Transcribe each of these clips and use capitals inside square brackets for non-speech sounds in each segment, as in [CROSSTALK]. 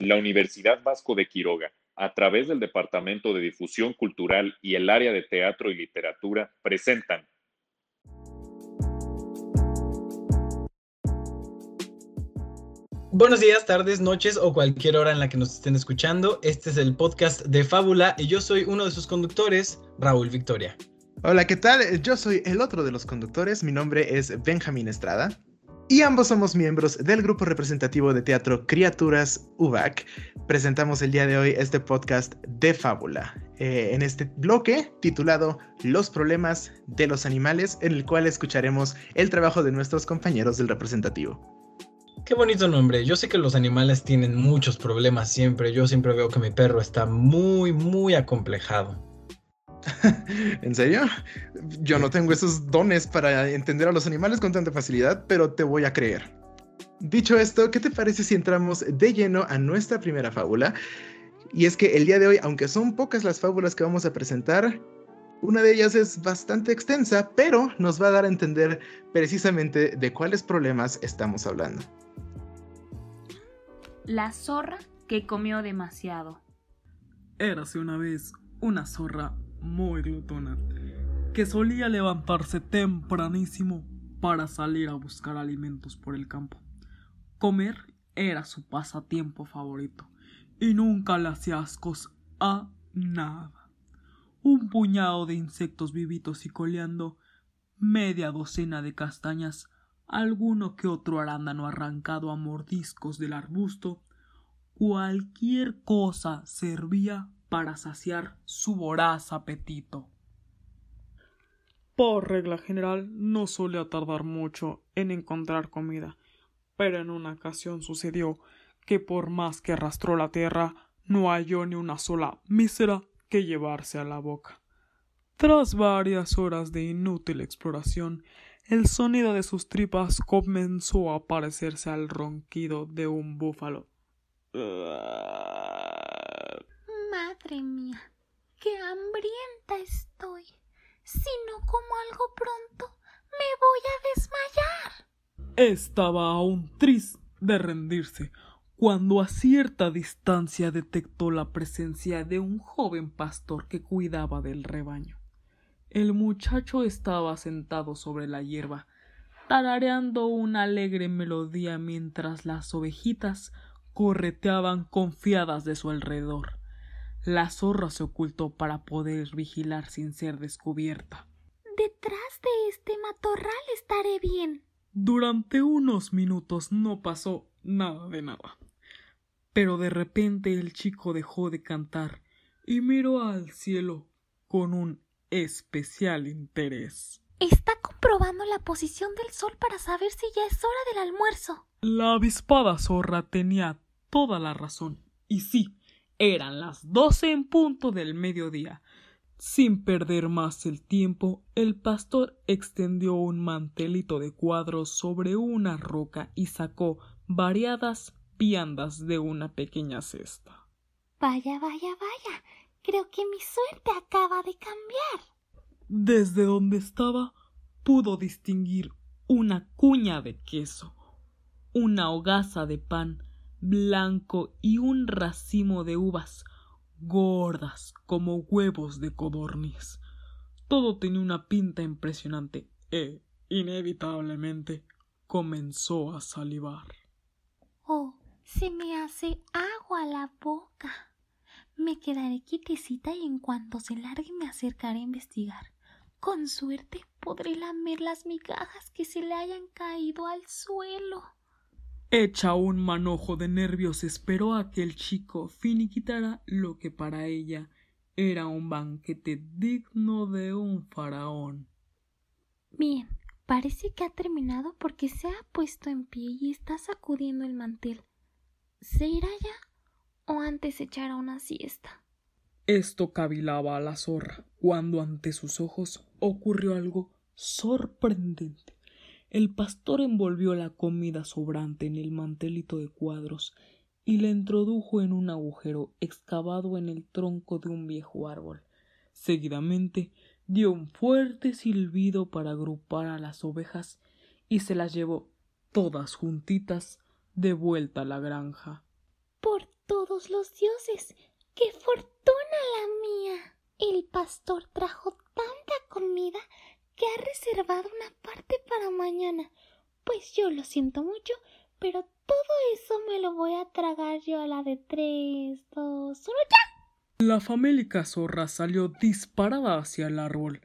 La Universidad Vasco de Quiroga, a través del Departamento de Difusión Cultural y el área de Teatro y Literatura, presentan Buenos días, tardes, noches o cualquier hora en la que nos estén escuchando. Este es el podcast de Fábula y yo soy uno de sus conductores, Raúl Victoria. Hola, ¿qué tal? Yo soy el otro de los conductores, mi nombre es Benjamín Estrada. Y ambos somos miembros del grupo representativo de teatro Criaturas UBAC. Presentamos el día de hoy este podcast de fábula, eh, en este bloque titulado Los problemas de los animales, en el cual escucharemos el trabajo de nuestros compañeros del representativo. Qué bonito nombre. Yo sé que los animales tienen muchos problemas siempre. Yo siempre veo que mi perro está muy, muy acomplejado. [LAUGHS] ¿En serio? Yo no tengo esos dones para entender a los animales con tanta facilidad, pero te voy a creer. Dicho esto, ¿qué te parece si entramos de lleno a nuestra primera fábula? Y es que el día de hoy, aunque son pocas las fábulas que vamos a presentar, una de ellas es bastante extensa, pero nos va a dar a entender precisamente de cuáles problemas estamos hablando. La zorra que comió demasiado. Érase una vez una zorra muy glotona, que solía levantarse tempranísimo para salir a buscar alimentos por el campo. Comer era su pasatiempo favorito y nunca le hacía ascos a nada. Un puñado de insectos vivitos y coleando, media docena de castañas, alguno que otro arándano arrancado a mordiscos del arbusto, cualquier cosa servía para saciar su voraz apetito. Por regla general no solía tardar mucho en encontrar comida, pero en una ocasión sucedió que por más que arrastró la tierra no halló ni una sola mísera que llevarse a la boca. Tras varias horas de inútil exploración, el sonido de sus tripas comenzó a parecerse al ronquido de un búfalo. Madre mía, qué hambrienta estoy. Si no como algo pronto, me voy a desmayar. Estaba aún triste de rendirse cuando a cierta distancia detectó la presencia de un joven pastor que cuidaba del rebaño. El muchacho estaba sentado sobre la hierba, tarareando una alegre melodía mientras las ovejitas correteaban confiadas de su alrededor. La zorra se ocultó para poder vigilar sin ser descubierta. Detrás de este matorral estaré bien. Durante unos minutos no pasó nada de nada. Pero de repente el chico dejó de cantar y miró al cielo con un especial interés. Está comprobando la posición del sol para saber si ya es hora del almuerzo. La avispada zorra tenía toda la razón. Y sí, eran las doce en punto del mediodía. Sin perder más el tiempo, el pastor extendió un mantelito de cuadros sobre una roca y sacó variadas viandas de una pequeña cesta. Vaya, vaya, vaya. Creo que mi suerte acaba de cambiar. Desde donde estaba pudo distinguir una cuña de queso, una hogaza de pan, blanco y un racimo de uvas gordas como huevos de codorniz. Todo tenía una pinta impresionante e, inevitablemente, comenzó a salivar. Oh, se me hace agua la boca. Me quedaré quietecita y en cuanto se largue me acercaré a investigar. Con suerte podré lamer las migajas que se le hayan caído al suelo. Hecha un manojo de nervios, esperó a que el chico finiquitara lo que para ella era un banquete digno de un faraón. Bien, parece que ha terminado porque se ha puesto en pie y está sacudiendo el mantel. ¿Se irá ya o antes echará una siesta? Esto cavilaba a la zorra cuando ante sus ojos ocurrió algo sorprendente. El pastor envolvió la comida sobrante en el mantelito de cuadros y la introdujo en un agujero excavado en el tronco de un viejo árbol. Seguidamente dio un fuerte silbido para agrupar a las ovejas y se las llevó todas juntitas de vuelta a la granja. Por todos los dioses. ¡Qué fortuna la mía! El pastor trajo tanta comida que ha reservado una parte para mañana. Pues yo lo siento mucho, pero todo eso me lo voy a tragar yo a la de tres, dos, uno, ya. La famélica zorra salió disparada hacia el árbol,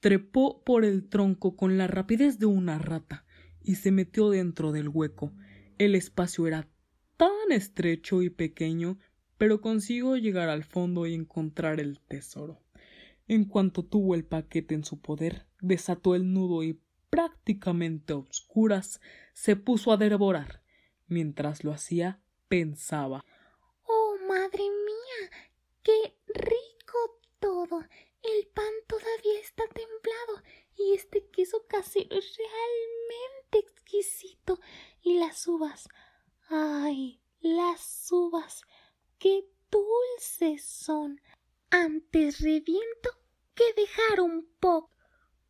trepó por el tronco con la rapidez de una rata y se metió dentro del hueco. El espacio era tan estrecho y pequeño, pero consiguió llegar al fondo y encontrar el tesoro. En cuanto tuvo el paquete en su poder, desató el nudo y prácticamente a obscuras se puso a devorar. Mientras lo hacía, pensaba Oh, madre mía, qué rico todo. El pan todavía está templado y este queso casero es realmente exquisito. Y las uvas. Ay, las uvas. Qué dulces son. Antes reviento que dejar un poco.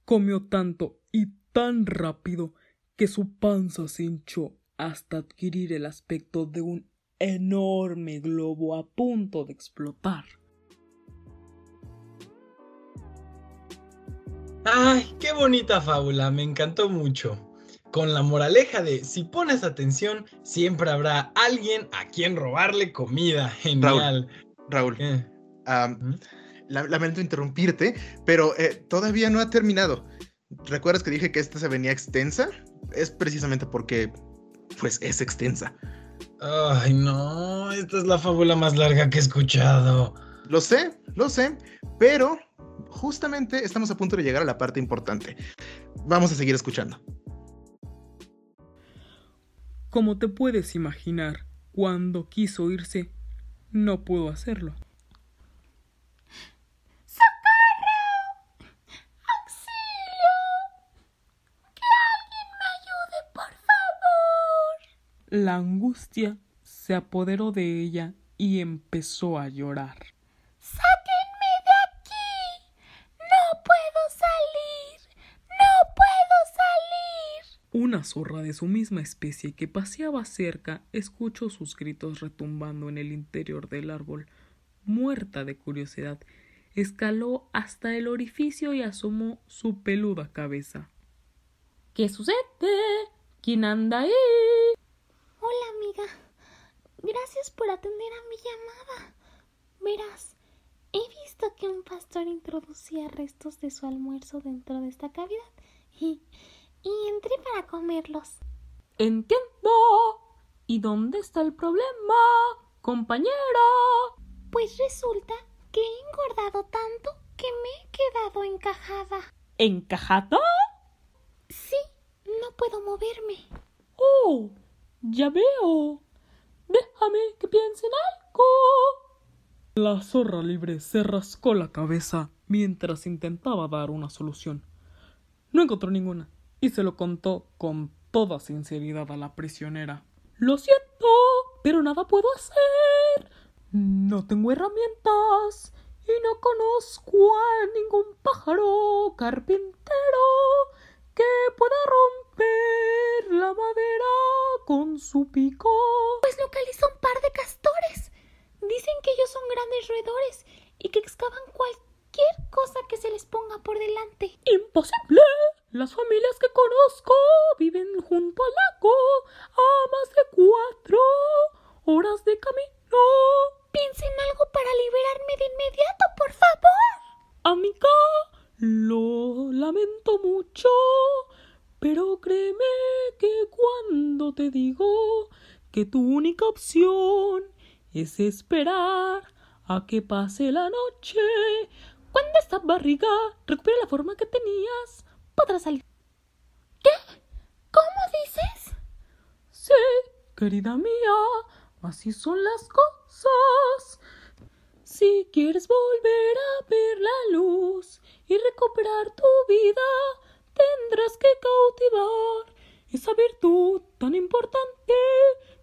Comió tanto y tan rápido que su panza se hinchó hasta adquirir el aspecto de un enorme globo a punto de explotar. Ay, qué bonita fábula, me encantó mucho. Con la moraleja de si pones atención, siempre habrá alguien a quien robarle comida. Genial. Raúl, Eh, am, la- lamento interrumpirte, pero eh, todavía no ha terminado. ¿Recuerdas que dije que esta se venía extensa? Es precisamente porque, pues, es extensa. Ay, no, esta es la fábula más larga que he escuchado. Lo sé, lo sé, pero justamente estamos a punto de llegar a la parte importante. Vamos a seguir escuchando. Como te puedes imaginar, cuando quiso irse, no pudo hacerlo. ¡Auxilio! ¡Que alguien me ayude, por favor! La angustia se apoderó de ella y empezó a llorar. ¡Sáquenme de aquí! ¡No puedo salir! ¡No puedo salir! Una zorra de su misma especie que paseaba cerca escuchó sus gritos retumbando en el interior del árbol. Muerta de curiosidad, escaló hasta el orificio y asomó su peluda cabeza. ¿Qué sucede? ¿Quién anda ahí? Amiga. Gracias por atender a mi llamada. Verás, he visto que un pastor introducía restos de su almuerzo dentro de esta cavidad [LAUGHS] y, y entré para comerlos. Entiendo. ¿Y dónde está el problema, compañera? Pues resulta que he engordado tanto que me he quedado encajada. ¿Encajada? Sí, no puedo moverme. Oh, ya veo. Déjame que piense en algo. La zorra libre se rascó la cabeza mientras intentaba dar una solución. No encontró ninguna y se lo contó con toda sinceridad a la prisionera. Lo siento, pero nada puedo hacer. No tengo herramientas y no conozco a ningún pájaro carpintero que pueda romper la madera con su pico. Pues localizo un par de castores. Dicen que ellos son grandes roedores y que excavan cualquier cosa que se les ponga por delante. Imposible. Las familias que conozco viven junto al lago a más de cuatro horas de camino. Piensa en algo para liberarme de inmediato, por favor. Amiga, lo lamento mucho, pero créeme que cuando te digo que tu única opción es esperar a que pase la noche, cuando esta barriga recupere la forma que tenías, podrás salir. ¿Cómo dices? Sí, querida mía, así son las cosas. Si quieres volver a ver la luz y recuperar tu vida, tendrás que cautivar esa virtud tan importante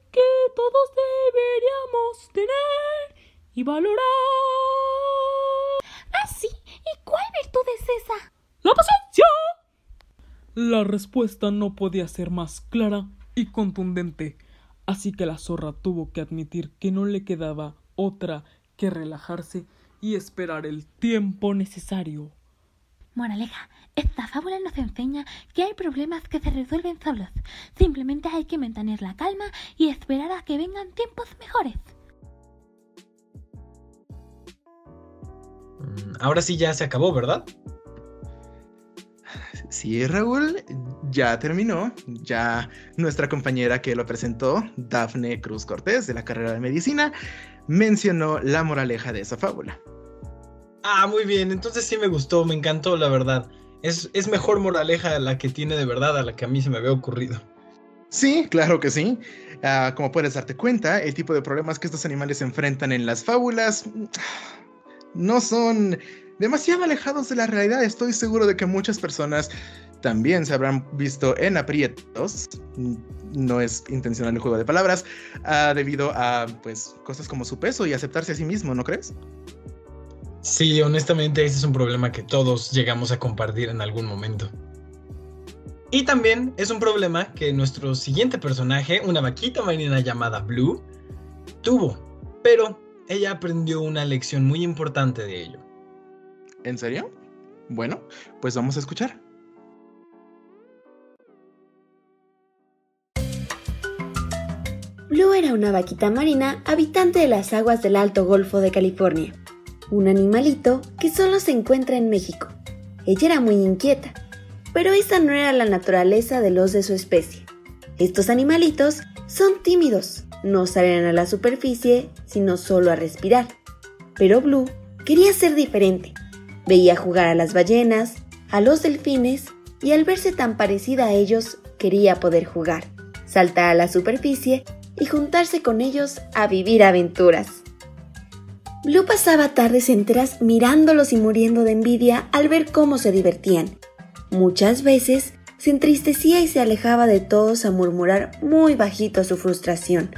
que todos deberíamos tener y valorar. Ah, sí. ¿Y cuál virtud es esa? ¡La paciencia! La respuesta no podía ser más clara y contundente. Así que la zorra tuvo que admitir que no le quedaba otra que relajarse y esperar el tiempo necesario. Moraleja, esta fábula nos enseña que hay problemas que se resuelven solos. Simplemente hay que mantener la calma y esperar a que vengan tiempos mejores. Mm, ahora sí ya se acabó, ¿verdad? Sí, Raúl, ya terminó. Ya nuestra compañera que lo presentó, Dafne Cruz Cortés, de la carrera de medicina, mencionó la moraleja de esa fábula. Ah, muy bien, entonces sí me gustó, me encantó, la verdad. Es, es mejor moraleja la que tiene de verdad a la que a mí se me había ocurrido. Sí, claro que sí. Ah, como puedes darte cuenta, el tipo de problemas que estos animales enfrentan en las fábulas no son demasiado alejados de la realidad. Estoy seguro de que muchas personas también se habrán visto en aprietos. No es intencional el juego de palabras, ah, debido a pues cosas como su peso y aceptarse a sí mismo, ¿no crees? Sí, honestamente ese es un problema que todos llegamos a compartir en algún momento. Y también es un problema que nuestro siguiente personaje, una vaquita marina llamada Blue, tuvo, pero ella aprendió una lección muy importante de ello. ¿En serio? Bueno, pues vamos a escuchar. Blue era una vaquita marina habitante de las aguas del Alto Golfo de California un animalito que solo se encuentra en México. Ella era muy inquieta, pero esa no era la naturaleza de los de su especie. Estos animalitos son tímidos, no salen a la superficie, sino solo a respirar. Pero Blue quería ser diferente. Veía jugar a las ballenas, a los delfines, y al verse tan parecida a ellos, quería poder jugar, saltar a la superficie y juntarse con ellos a vivir aventuras. Blue pasaba tardes enteras mirándolos y muriendo de envidia al ver cómo se divertían. Muchas veces se entristecía y se alejaba de todos a murmurar muy bajito su frustración.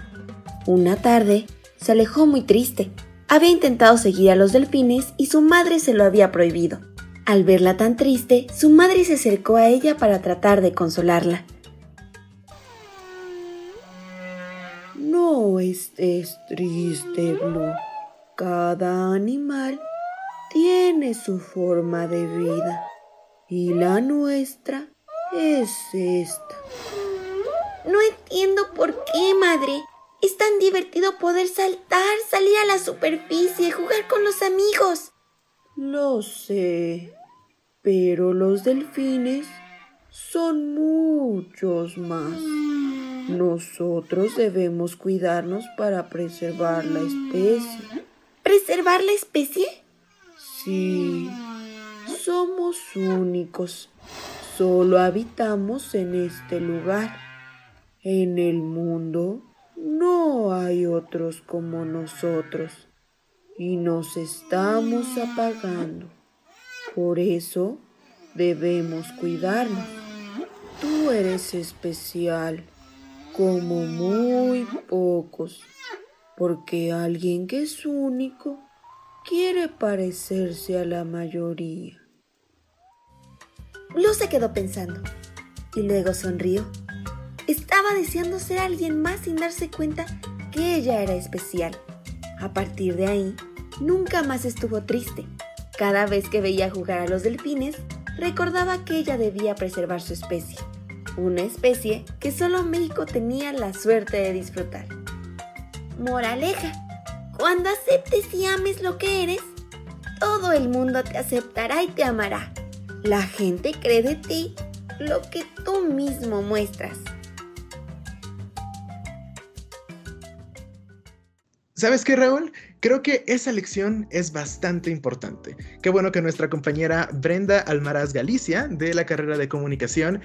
Una tarde se alejó muy triste. Había intentado seguir a los delfines y su madre se lo había prohibido. Al verla tan triste, su madre se acercó a ella para tratar de consolarla. No estés triste, Blue. Cada animal tiene su forma de vida y la nuestra es esta. No entiendo por qué, madre. Es tan divertido poder saltar, salir a la superficie, jugar con los amigos. Lo sé, pero los delfines son muchos más. Nosotros debemos cuidarnos para preservar la especie preservar la especie? Sí, somos únicos. Solo habitamos en este lugar. En el mundo no hay otros como nosotros y nos estamos apagando. Por eso debemos cuidarnos. Tú eres especial, como muy pocos porque alguien que es único quiere parecerse a la mayoría. Blue se quedó pensando y luego sonrió. Estaba deseando ser alguien más sin darse cuenta que ella era especial. A partir de ahí, nunca más estuvo triste. Cada vez que veía jugar a los delfines, recordaba que ella debía preservar su especie, una especie que solo México tenía la suerte de disfrutar. Moraleja, cuando aceptes y ames lo que eres, todo el mundo te aceptará y te amará. La gente cree de ti lo que tú mismo muestras. ¿Sabes qué, Raúl? Creo que esa lección es bastante importante. Qué bueno que nuestra compañera Brenda Almaraz Galicia, de la carrera de comunicación,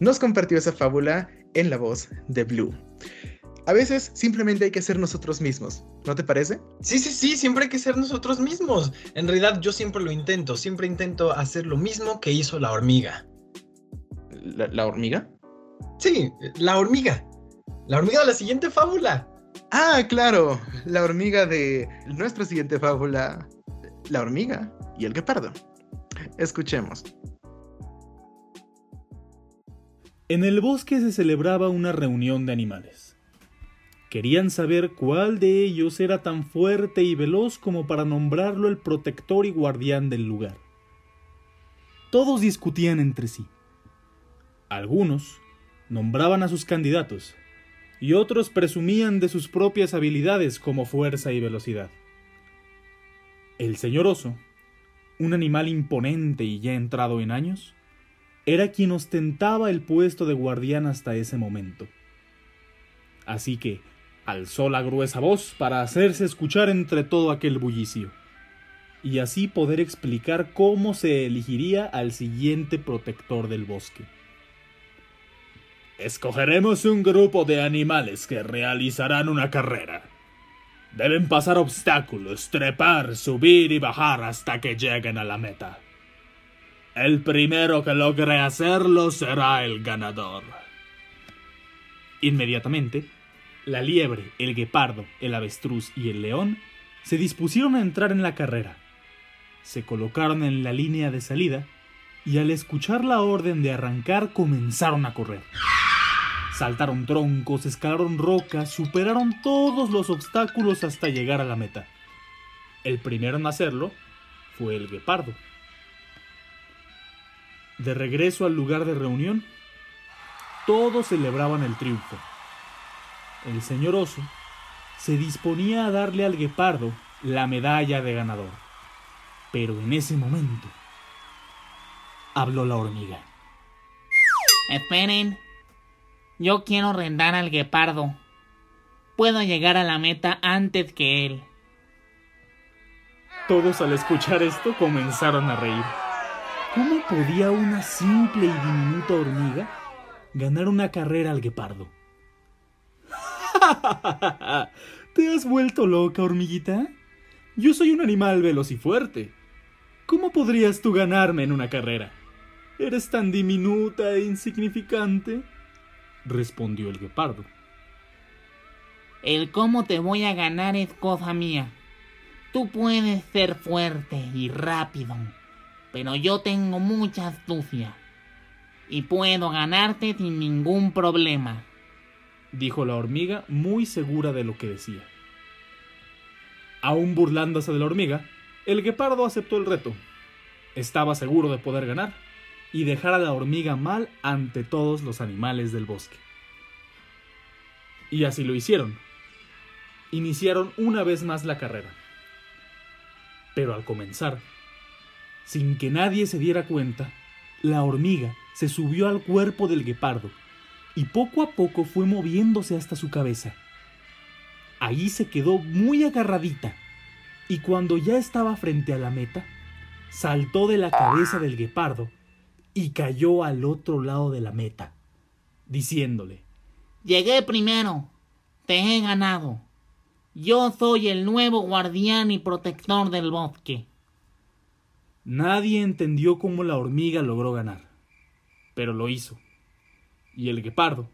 nos compartió esa fábula en la voz de Blue. A veces simplemente hay que ser nosotros mismos, ¿no te parece? Sí, sí, sí, siempre hay que ser nosotros mismos. En realidad yo siempre lo intento, siempre intento hacer lo mismo que hizo la hormiga. ¿La, hormiga? Sí, la hormiga. La hormiga de la siguiente fábula. Ah, claro, la hormiga de nuestra siguiente fábula, la hormiga y el guepardo. Escuchemos. En el bosque se celebraba una reunión de animales. Querían saber cuál de ellos era tan fuerte y veloz como para nombrarlo el protector y guardián del lugar. Todos discutían entre sí. Algunos nombraban a sus candidatos y otros presumían de sus propias habilidades como fuerza y velocidad. El señor oso, un animal imponente y ya entrado en años, era quien ostentaba el puesto de guardián hasta ese momento. Así que alzó la gruesa voz para hacerse escuchar entre todo aquel bullicio, y así poder explicar cómo se elegiría al siguiente protector del bosque. Escogeremos un grupo de animales que realizarán una carrera. Deben pasar obstáculos, trepar, subir y bajar hasta que lleguen a la meta. El primero que logre hacerlo será el ganador. Inmediatamente, la liebre, el guepardo, el avestruz y el león se dispusieron a entrar en la carrera. Se colocaron en la línea de salida y al escuchar la orden de arrancar comenzaron a correr. Saltaron troncos, escalaron rocas, superaron todos los obstáculos hasta llegar a la meta. El primero en hacerlo fue el guepardo. De regreso al lugar de reunión, todos celebraban el triunfo el señor oso se disponía a darle al guepardo la medalla de ganador. Pero en ese momento habló la hormiga. Esperen, yo quiero rendar al guepardo. Puedo llegar a la meta antes que él. Todos al escuchar esto comenzaron a reír. ¿Cómo podía una simple y diminuta hormiga ganar una carrera al guepardo? [LAUGHS] ¿Te has vuelto loca, hormiguita? Yo soy un animal veloz y fuerte. ¿Cómo podrías tú ganarme en una carrera? Eres tan diminuta e insignificante. respondió el guepardo. El cómo te voy a ganar es cosa mía. Tú puedes ser fuerte y rápido, pero yo tengo mucha astucia y puedo ganarte sin ningún problema dijo la hormiga muy segura de lo que decía. Aún burlándose de la hormiga, el guepardo aceptó el reto. Estaba seguro de poder ganar y dejar a la hormiga mal ante todos los animales del bosque. Y así lo hicieron. Iniciaron una vez más la carrera. Pero al comenzar, sin que nadie se diera cuenta, la hormiga se subió al cuerpo del guepardo y poco a poco fue moviéndose hasta su cabeza. Ahí se quedó muy agarradita y cuando ya estaba frente a la meta, saltó de la cabeza del guepardo y cayó al otro lado de la meta, diciéndole, Llegué primero, te he ganado. Yo soy el nuevo guardián y protector del bosque. Nadie entendió cómo la hormiga logró ganar, pero lo hizo y el guepardo,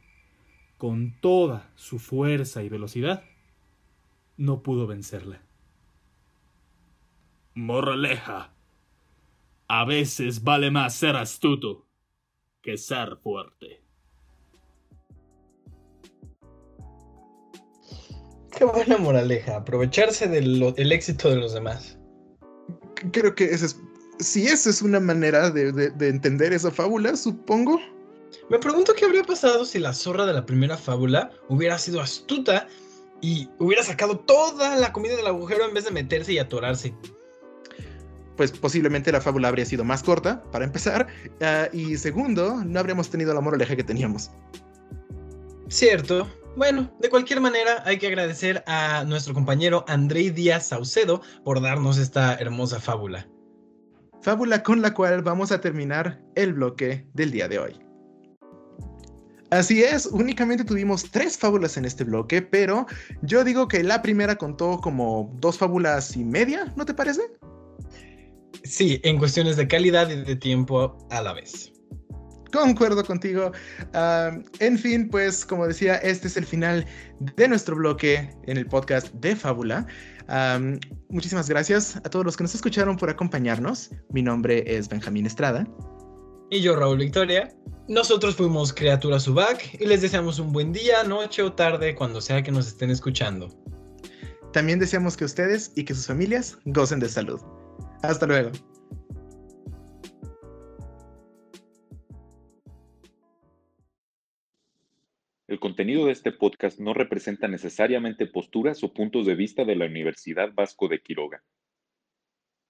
con toda su fuerza y velocidad, no pudo vencerla. Moraleja. A veces vale más ser astuto que ser fuerte. Qué buena moraleja, aprovecharse del éxito de los demás. Creo que ese es, si esa es una manera de entender esa fábula, supongo me pregunto qué habría pasado si la zorra de la primera fábula hubiera sido astuta y hubiera sacado toda la comida del agujero en vez de meterse y atorarse. Pues posiblemente la fábula habría sido más corta, para empezar, ah, y segundo, no habríamos tenido la moraleja que teníamos. Cierto. Bueno, de cualquier manera, hay que agradecer a nuestro compañero André Díaz Saucedo por darnos esta hermosa fábula. Fábula con la cual vamos a terminar el bloque del día de hoy. Así es, únicamente tuvimos tres fábulas en este bloque, pero yo digo que la primera contó como dos fábulas y media, ¿no te parece? Sí, en cuestiones de calidad y de tiempo a la vez. Concuerdo contigo. en fin, pues como decía, este es el final de nuestro bloque en el podcast de Fábula. muchísimas gracias a todos los que nos escucharon por acompañarnos. Mi nombre es Benjamín Estrada. Y yo, Raúl Victoria. Nosotros fuimos Criatura Subac y les deseamos un buen día, noche o tarde cuando sea que nos estén escuchando. También deseamos que ustedes y que sus familias gocen de salud. Hasta luego. El contenido de este podcast no representa necesariamente posturas o puntos de vista de la Universidad Vasco de Quiroga.